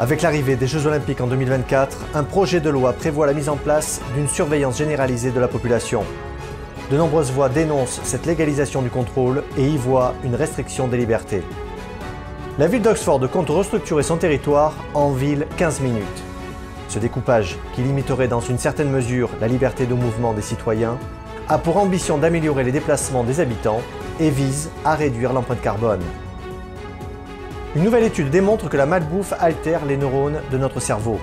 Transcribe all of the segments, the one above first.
Avec l'arrivée des Jeux Olympiques en 2024, un projet de loi prévoit la mise en place d'une surveillance généralisée de la population. De nombreuses voix dénoncent cette légalisation du contrôle et y voient une restriction des libertés. La ville d'Oxford compte restructurer son territoire en ville 15 minutes. Ce découpage, qui limiterait dans une certaine mesure la liberté de mouvement des citoyens, a pour ambition d'améliorer les déplacements des habitants et vise à réduire l'empreinte carbone. Une nouvelle étude démontre que la malbouffe altère les neurones de notre cerveau.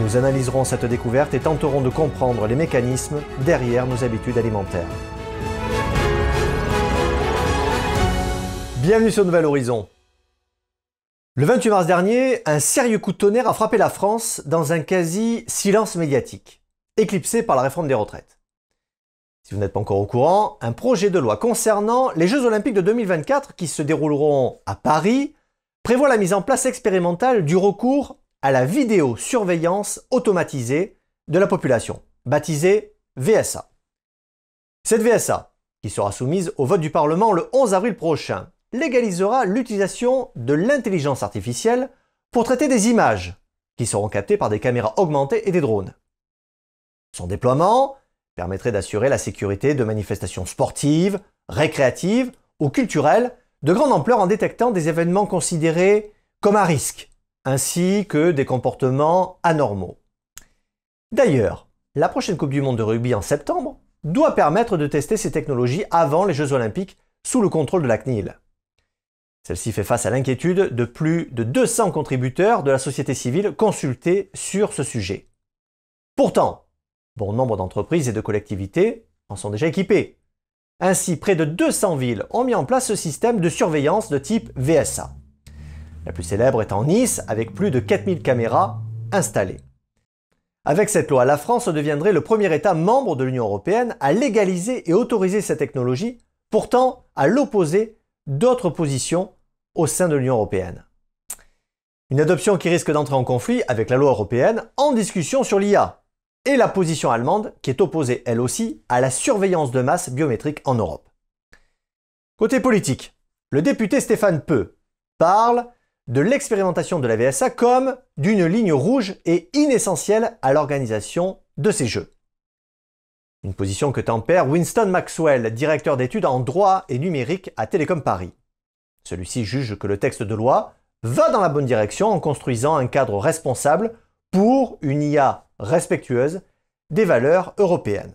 Nous analyserons cette découverte et tenterons de comprendre les mécanismes derrière nos habitudes alimentaires. Bienvenue sur Nouvel Horizon. Le 28 mars dernier, un sérieux coup de tonnerre a frappé la France dans un quasi-silence médiatique, éclipsé par la réforme des retraites. Si vous n'êtes pas encore au courant, un projet de loi concernant les Jeux Olympiques de 2024 qui se dérouleront à Paris prévoit la mise en place expérimentale du recours à la vidéosurveillance automatisée de la population, baptisée VSA. Cette VSA, qui sera soumise au vote du Parlement le 11 avril prochain, légalisera l'utilisation de l'intelligence artificielle pour traiter des images qui seront captées par des caméras augmentées et des drones. Son déploiement permettrait d'assurer la sécurité de manifestations sportives, récréatives ou culturelles de grande ampleur en détectant des événements considérés comme à risque, ainsi que des comportements anormaux. D'ailleurs, la prochaine Coupe du Monde de rugby en septembre doit permettre de tester ces technologies avant les Jeux olympiques sous le contrôle de la CNIL. Celle-ci fait face à l'inquiétude de plus de 200 contributeurs de la société civile consultés sur ce sujet. Pourtant, bon nombre d'entreprises et de collectivités en sont déjà équipées, ainsi, près de 200 villes ont mis en place ce système de surveillance de type VSA. La plus célèbre en Nice, avec plus de 4000 caméras installées. Avec cette loi, la France deviendrait le premier État membre de l'Union européenne à légaliser et autoriser cette technologie, pourtant à l'opposé d'autres positions au sein de l'Union européenne. Une adoption qui risque d'entrer en conflit avec la loi européenne en discussion sur l'IA, et la position allemande qui est opposée elle aussi à la surveillance de masse biométrique en Europe. Côté politique, le député Stéphane Peu parle de l'expérimentation de la VSA comme d'une ligne rouge et inessentielle à l'organisation de ces jeux. Une position que tempère Winston Maxwell, directeur d'études en droit et numérique à Télécom Paris. Celui-ci juge que le texte de loi va dans la bonne direction en construisant un cadre responsable pour une IA respectueuse des valeurs européennes.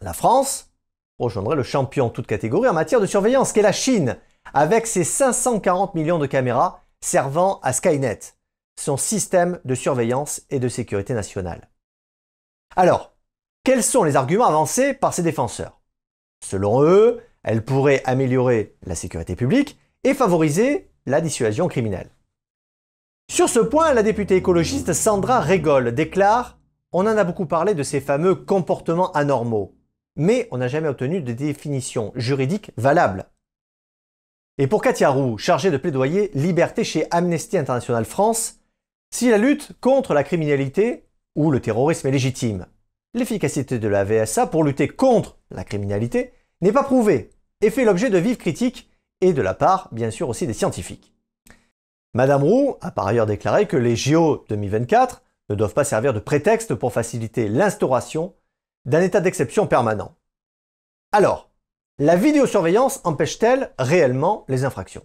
La France rejoindrait le champion toute catégorie en matière de surveillance qu'est la Chine, avec ses 540 millions de caméras servant à Skynet, son système de surveillance et de sécurité nationale. Alors, quels sont les arguments avancés par ces défenseurs? Selon eux, elle pourrait améliorer la sécurité publique et favoriser la dissuasion criminelle. Sur ce point, la députée écologiste Sandra Régol déclare On en a beaucoup parlé de ces fameux comportements anormaux, mais on n'a jamais obtenu de définition juridique valable. Et pour Katia Roux, chargée de plaidoyer liberté chez Amnesty International France, si la lutte contre la criminalité ou le terrorisme est légitime, l'efficacité de la VSA pour lutter contre la criminalité n'est pas prouvée et fait l'objet de vives critiques et de la part, bien sûr, aussi des scientifiques. Madame Roux a par ailleurs déclaré que les JO 2024 ne doivent pas servir de prétexte pour faciliter l'instauration d'un état d'exception permanent. Alors, la vidéosurveillance empêche-t-elle réellement les infractions?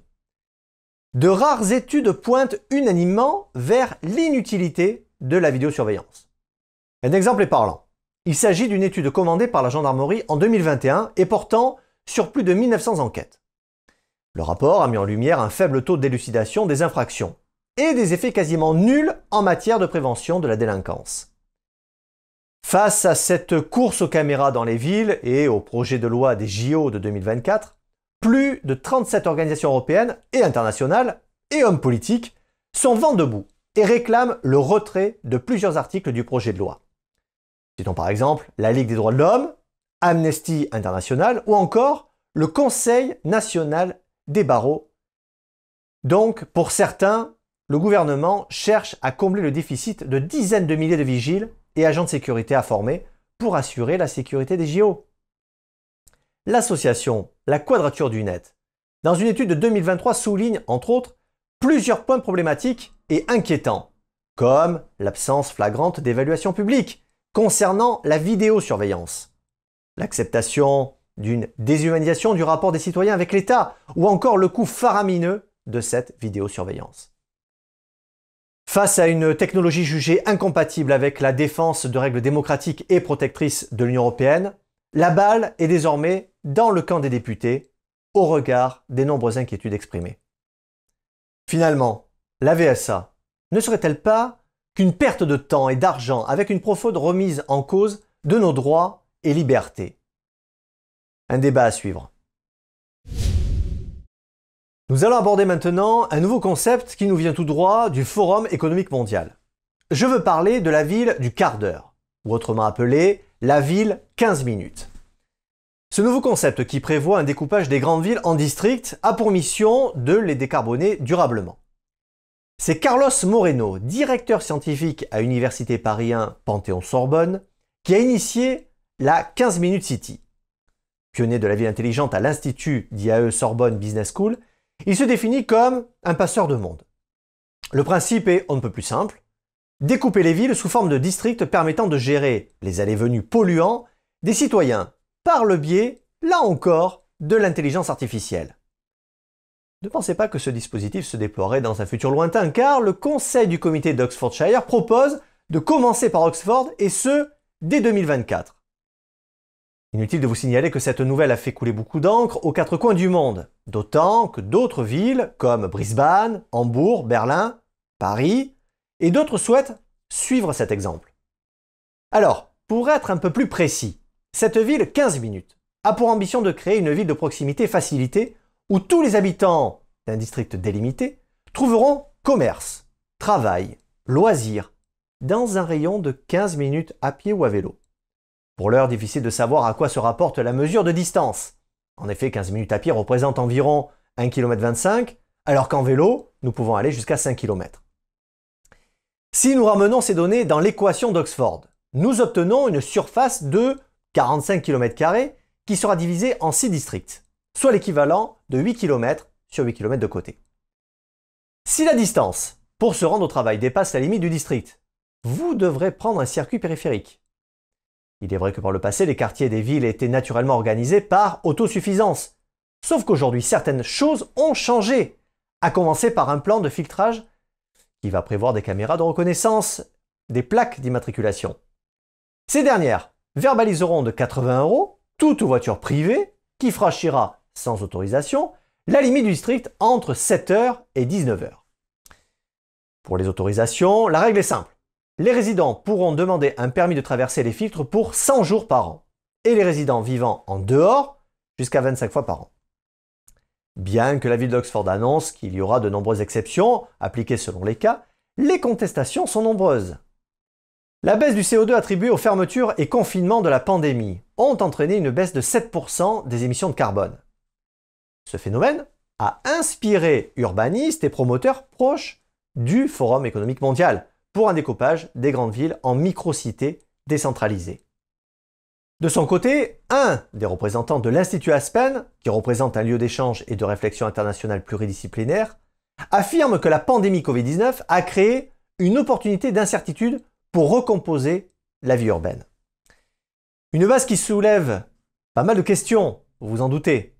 De rares études pointent unanimement vers l'inutilité de la vidéosurveillance. Un exemple est parlant. Il s'agit d'une étude commandée par la gendarmerie en 2021 et portant sur plus de 1900 enquêtes. Le rapport a mis en lumière un faible taux d'élucidation des infractions et des effets quasiment nuls en matière de prévention de la délinquance. Face à cette course aux caméras dans les villes et au projet de loi des JO de 2024, plus de 37 organisations européennes et internationales et hommes politiques sont vent debout et réclament le retrait de plusieurs articles du projet de loi. Citons par exemple la Ligue des droits de l'homme, Amnesty International ou encore le Conseil national des barreaux. Donc, pour certains, le gouvernement cherche à combler le déficit de dizaines de milliers de vigiles et agents de sécurité à former pour assurer la sécurité des JO. L'association La Quadrature du Net, dans une étude de 2023, souligne, entre autres, plusieurs points problématiques et inquiétants, comme l'absence flagrante d'évaluation publique concernant la vidéosurveillance, l'acceptation d'une déshumanisation du rapport des citoyens avec l'État, ou encore le coût faramineux de cette vidéosurveillance. Face à une technologie jugée incompatible avec la défense de règles démocratiques et protectrices de l'Union européenne, la balle est désormais dans le camp des députés, au regard des nombreuses inquiétudes exprimées. Finalement, la VSA ne serait-elle pas qu'une perte de temps et d'argent avec une profonde remise en cause de nos droits et libertés? Un débat à suivre. Nous allons aborder maintenant un nouveau concept qui nous vient tout droit du Forum économique mondial. Je veux parler de la ville du quart d'heure, ou autrement appelée la ville 15 minutes. Ce nouveau concept qui prévoit un découpage des grandes villes en districts a pour mission de les décarboner durablement. C'est Carlos Moreno, directeur scientifique à Université Paris 1 Panthéon-Sorbonne, qui a initié la 15 Minutes City. Pionnier de la ville intelligente à l'Institut d'IAE Sorbonne Business School, il se définit comme un passeur de monde. Le principe est on ne peut plus simple, découper les villes sous forme de districts permettant de gérer les allées-venues polluants des citoyens par le biais, là encore, de l'intelligence artificielle. Ne pensez pas que ce dispositif se déploierait dans un futur lointain, car le conseil du comité d'Oxfordshire propose de commencer par Oxford, et ce, dès 2024. Inutile de vous signaler que cette nouvelle a fait couler beaucoup d'encre aux quatre coins du monde, d'autant que d'autres villes comme Brisbane, Hambourg, Berlin, Paris et d'autres souhaitent suivre cet exemple. Alors, pour être un peu plus précis, cette ville 15 minutes a pour ambition de créer une ville de proximité facilitée où tous les habitants d'un district délimité trouveront commerce, travail, loisirs dans un rayon de 15 minutes à pied ou à vélo. Pour l'heure, difficile de savoir à quoi se rapporte la mesure de distance. En effet, 15 minutes à pied représentent environ 1 km 25, alors qu'en vélo, nous pouvons aller jusqu'à 5 km. Si nous ramenons ces données dans l'équation d'Oxford, nous obtenons une surface de 45 km qui sera divisée en 6 districts, soit l'équivalent de 8 km sur 8 km de côté. Si la distance pour se rendre au travail dépasse la limite du district, vous devrez prendre un circuit périphérique. Il est vrai que par le passé, les quartiers des villes étaient naturellement organisés par autosuffisance. Sauf qu'aujourd'hui, certaines choses ont changé, à commencer par un plan de filtrage qui va prévoir des caméras de reconnaissance, des plaques d'immatriculation. Ces dernières verbaliseront de 80 euros toute voiture privée qui franchira sans autorisation la limite du district entre 7h et 19h. Pour les autorisations, la règle est simple les résidents pourront demander un permis de traverser les filtres pour 100 jours par an, et les résidents vivant en dehors jusqu'à 25 fois par an. Bien que la ville d'Oxford annonce qu'il y aura de nombreuses exceptions, appliquées selon les cas, les contestations sont nombreuses. La baisse du CO2 attribuée aux fermetures et confinements de la pandémie ont entraîné une baisse de 7% des émissions de carbone. Ce phénomène a inspiré urbanistes et promoteurs proches du Forum économique mondial, pour un découpage des grandes villes en micro-cités décentralisées. De son côté, un des représentants de l'Institut Aspen, qui représente un lieu d'échange et de réflexion internationale pluridisciplinaire, affirme que la pandémie Covid-19 a créé une opportunité d'incertitude pour recomposer la vie urbaine. Une base qui soulève pas mal de questions, vous vous en doutez.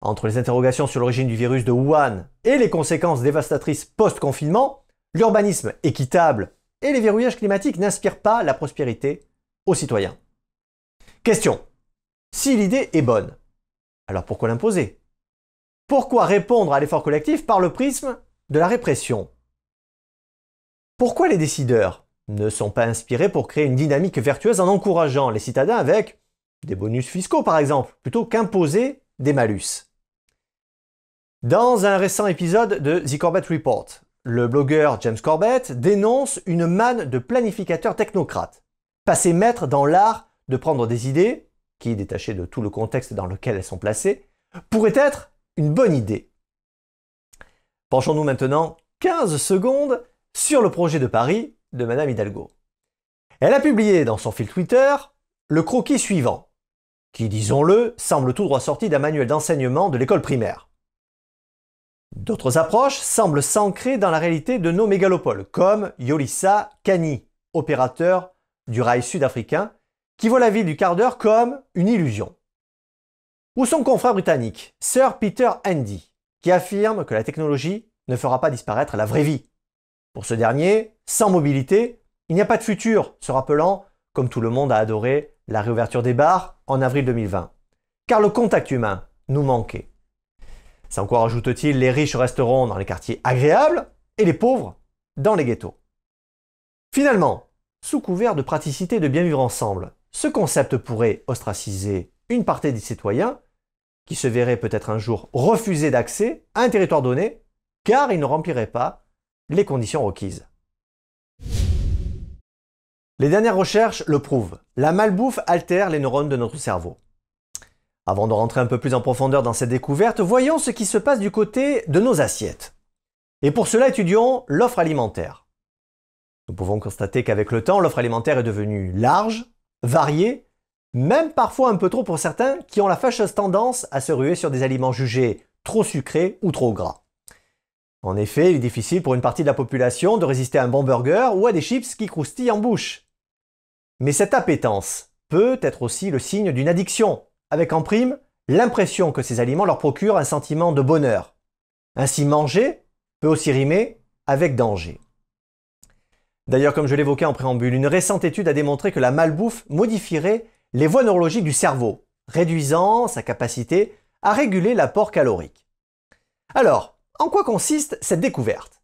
Entre les interrogations sur l'origine du virus de Wuhan et les conséquences dévastatrices post-confinement, L'urbanisme équitable et les verrouillages climatiques n'inspirent pas la prospérité aux citoyens. Question. Si l'idée est bonne, alors pourquoi l'imposer? Pourquoi répondre à l'effort collectif par le prisme de la répression? Pourquoi les décideurs ne sont pas inspirés pour créer une dynamique vertueuse en encourageant les citadins avec des bonus fiscaux par exemple, plutôt qu'imposer des malus? Dans un récent épisode de The Corbett Report, le blogueur James Corbett dénonce une manne de planificateurs technocrates, passés maîtres dans l'art de prendre des idées, qui, détachées de tout le contexte dans lequel elles sont placées, pourraient être une bonne idée. Penchons-nous maintenant 15 secondes sur le projet de Paris de Madame Hidalgo. Elle a publié dans son fil Twitter le croquis suivant, qui, disons-le, semble tout droit sorti d'un manuel d'enseignement de l'école primaire. D'autres approches semblent s'ancrer dans la réalité de nos mégalopoles, comme Yolissa Kani, opérateur du rail sud-africain, qui voit la ville du quart d'heure comme une illusion. Ou son confrère britannique, Sir Peter Andy, qui affirme que la technologie ne fera pas disparaître la vraie vie. Pour ce dernier, sans mobilité, il n'y a pas de futur, se rappelant, comme tout le monde a adoré, la réouverture des bars en avril 2020. Car le contact humain nous manquait. Sans quoi rajoute-t-il, les riches resteront dans les quartiers agréables et les pauvres dans les ghettos. Finalement, sous couvert de praticité de bien vivre ensemble, ce concept pourrait ostraciser une partie des citoyens qui se verraient peut-être un jour refuser d'accès à un territoire donné car ils ne rempliraient pas les conditions requises. Les dernières recherches le prouvent. La malbouffe altère les neurones de notre cerveau. Avant de rentrer un peu plus en profondeur dans cette découverte, voyons ce qui se passe du côté de nos assiettes. Et pour cela, étudions l'offre alimentaire. Nous pouvons constater qu'avec le temps, l'offre alimentaire est devenue large, variée, même parfois un peu trop pour certains qui ont la fâcheuse tendance à se ruer sur des aliments jugés trop sucrés ou trop gras. En effet, il est difficile pour une partie de la population de résister à un bon burger ou à des chips qui croustillent en bouche. Mais cette appétence peut être aussi le signe d'une addiction, avec en prime l'impression que ces aliments leur procurent un sentiment de bonheur. Ainsi manger peut aussi rimer avec danger. D'ailleurs, comme je l'évoquais en préambule, une récente étude a démontré que la malbouffe modifierait les voies neurologiques du cerveau, réduisant sa capacité à réguler l'apport calorique. Alors, en quoi consiste cette découverte?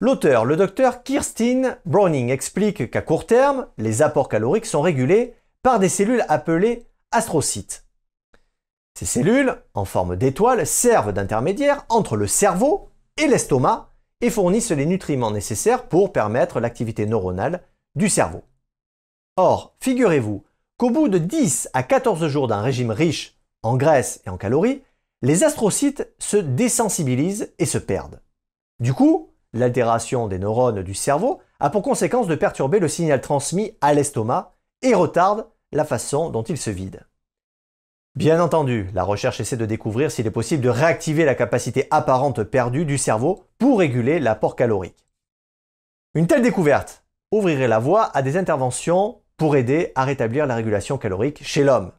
L'auteur, le docteur Kirsten Browning, explique qu'à court terme, les apports caloriques sont régulés par des cellules appelées astrocytes. Ces cellules, en forme d'étoile, servent d'intermédiaire entre le cerveau et l'estomac et fournissent les nutriments nécessaires pour permettre l'activité neuronale du cerveau. Or, figurez-vous qu'au bout de 10 à 14 jours d'un régime riche en graisse et en calories, les astrocytes se désensibilisent et se perdent. Du coup, l'altération des neurones du cerveau a pour conséquence de perturber le signal transmis à l'estomac et retarde la façon dont il se vide. Bien entendu, la recherche essaie de découvrir s'il est possible de réactiver la capacité apparente perdue du cerveau pour réguler l'apport calorique. Une telle découverte ouvrirait la voie à des interventions pour aider à rétablir la régulation calorique chez l'homme.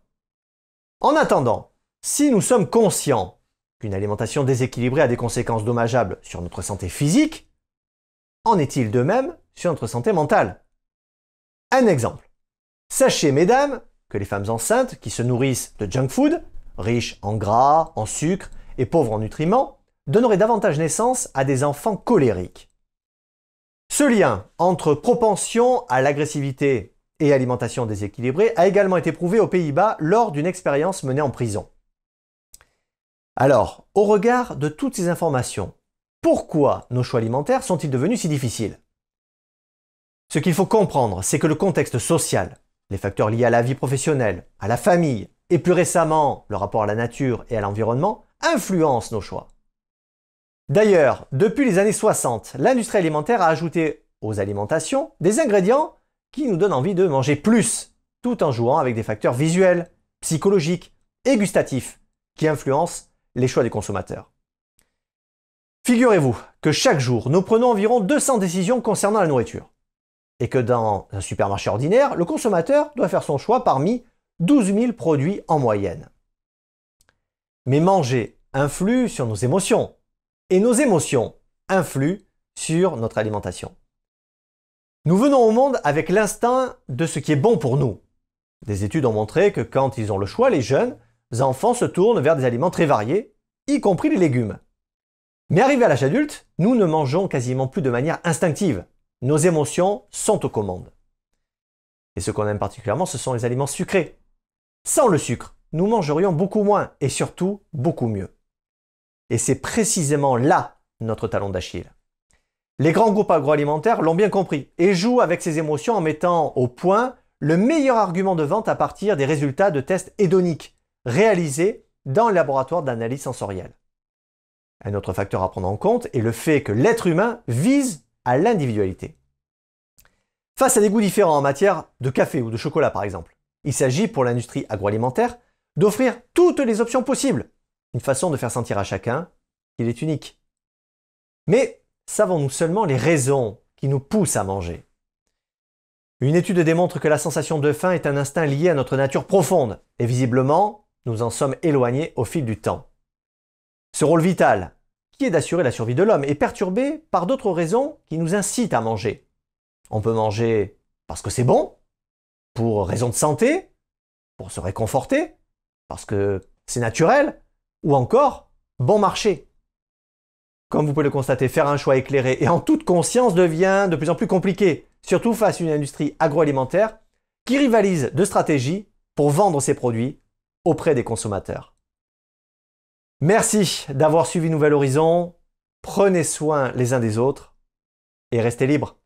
En attendant, si nous sommes conscients qu'une alimentation déséquilibrée a des conséquences dommageables sur notre santé physique, en est-il de même sur notre santé mentale? Un exemple. Sachez, mesdames, que les femmes enceintes qui se nourrissent de junk food, riches en gras, en sucre et pauvres en nutriments, donneraient davantage naissance à des enfants colériques. Ce lien entre propension à l'agressivité et alimentation déséquilibrée a également été prouvé aux Pays-Bas lors d'une expérience menée en prison. Alors, au regard de toutes ces informations, pourquoi nos choix alimentaires sont-ils devenus si difficiles? Ce qu'il faut comprendre, c'est que le contexte social, les facteurs liés à la vie professionnelle, à la famille, et plus récemment le rapport à la nature et à l'environnement, influencent nos choix. D'ailleurs, depuis les années 60, l'industrie alimentaire a ajouté aux alimentations des ingrédients qui nous donnent envie de manger plus, tout en jouant avec des facteurs visuels, psychologiques et gustatifs qui influencent les choix des consommateurs. Figurez-vous que chaque jour, nous prenons environ 200 décisions concernant la nourriture et que dans un supermarché ordinaire, le consommateur doit faire son choix parmi 12 000 produits en moyenne. Mais manger influe sur nos émotions, et nos émotions influent sur notre alimentation. Nous venons au monde avec l'instinct de ce qui est bon pour nous. Des études ont montré que quand ils ont le choix, les jeunes enfants se tournent vers des aliments très variés, y compris les légumes. Mais arrivé à l'âge adulte, nous ne mangeons quasiment plus de manière instinctive. Nos émotions sont aux commandes. Et ce qu'on aime particulièrement, ce sont les aliments sucrés. Sans le sucre, nous mangerions beaucoup moins et surtout beaucoup mieux. Et c'est précisément là notre talon d'Achille. Les grands groupes agroalimentaires l'ont bien compris et jouent avec ces émotions en mettant au point le meilleur argument de vente à partir des résultats de tests hédoniques réalisés dans le laboratoire d'analyse sensorielle. Un autre facteur à prendre en compte est le fait que l'être humain vise l'individualité. Face à des goûts différents en matière de café ou de chocolat par exemple, il s'agit pour l'industrie agroalimentaire d'offrir toutes les options possibles, une façon de faire sentir à chacun qu'il est unique Mais savons-nous seulement les raisons qui nous poussent à manger? Une étude démontre que la sensation de faim est un instinct lié à notre nature profonde, et visiblement, nous en sommes éloignés au fil du temps. Ce rôle vital, qui est d'assurer la survie de l'homme, est perturbé par d'autres raisons qui nous incitent à manger. On peut manger parce que c'est bon, pour raison de santé, pour se réconforter, parce que c'est naturel, ou encore bon marché. Comme vous pouvez le constater, faire un choix éclairé et en toute conscience devient de plus en plus compliqué, surtout face à une industrie agroalimentaire qui rivalise de stratégies pour vendre ses produits auprès des consommateurs. Merci d'avoir suivi Nouvel Horizon, prenez soin les uns des autres et restez libres.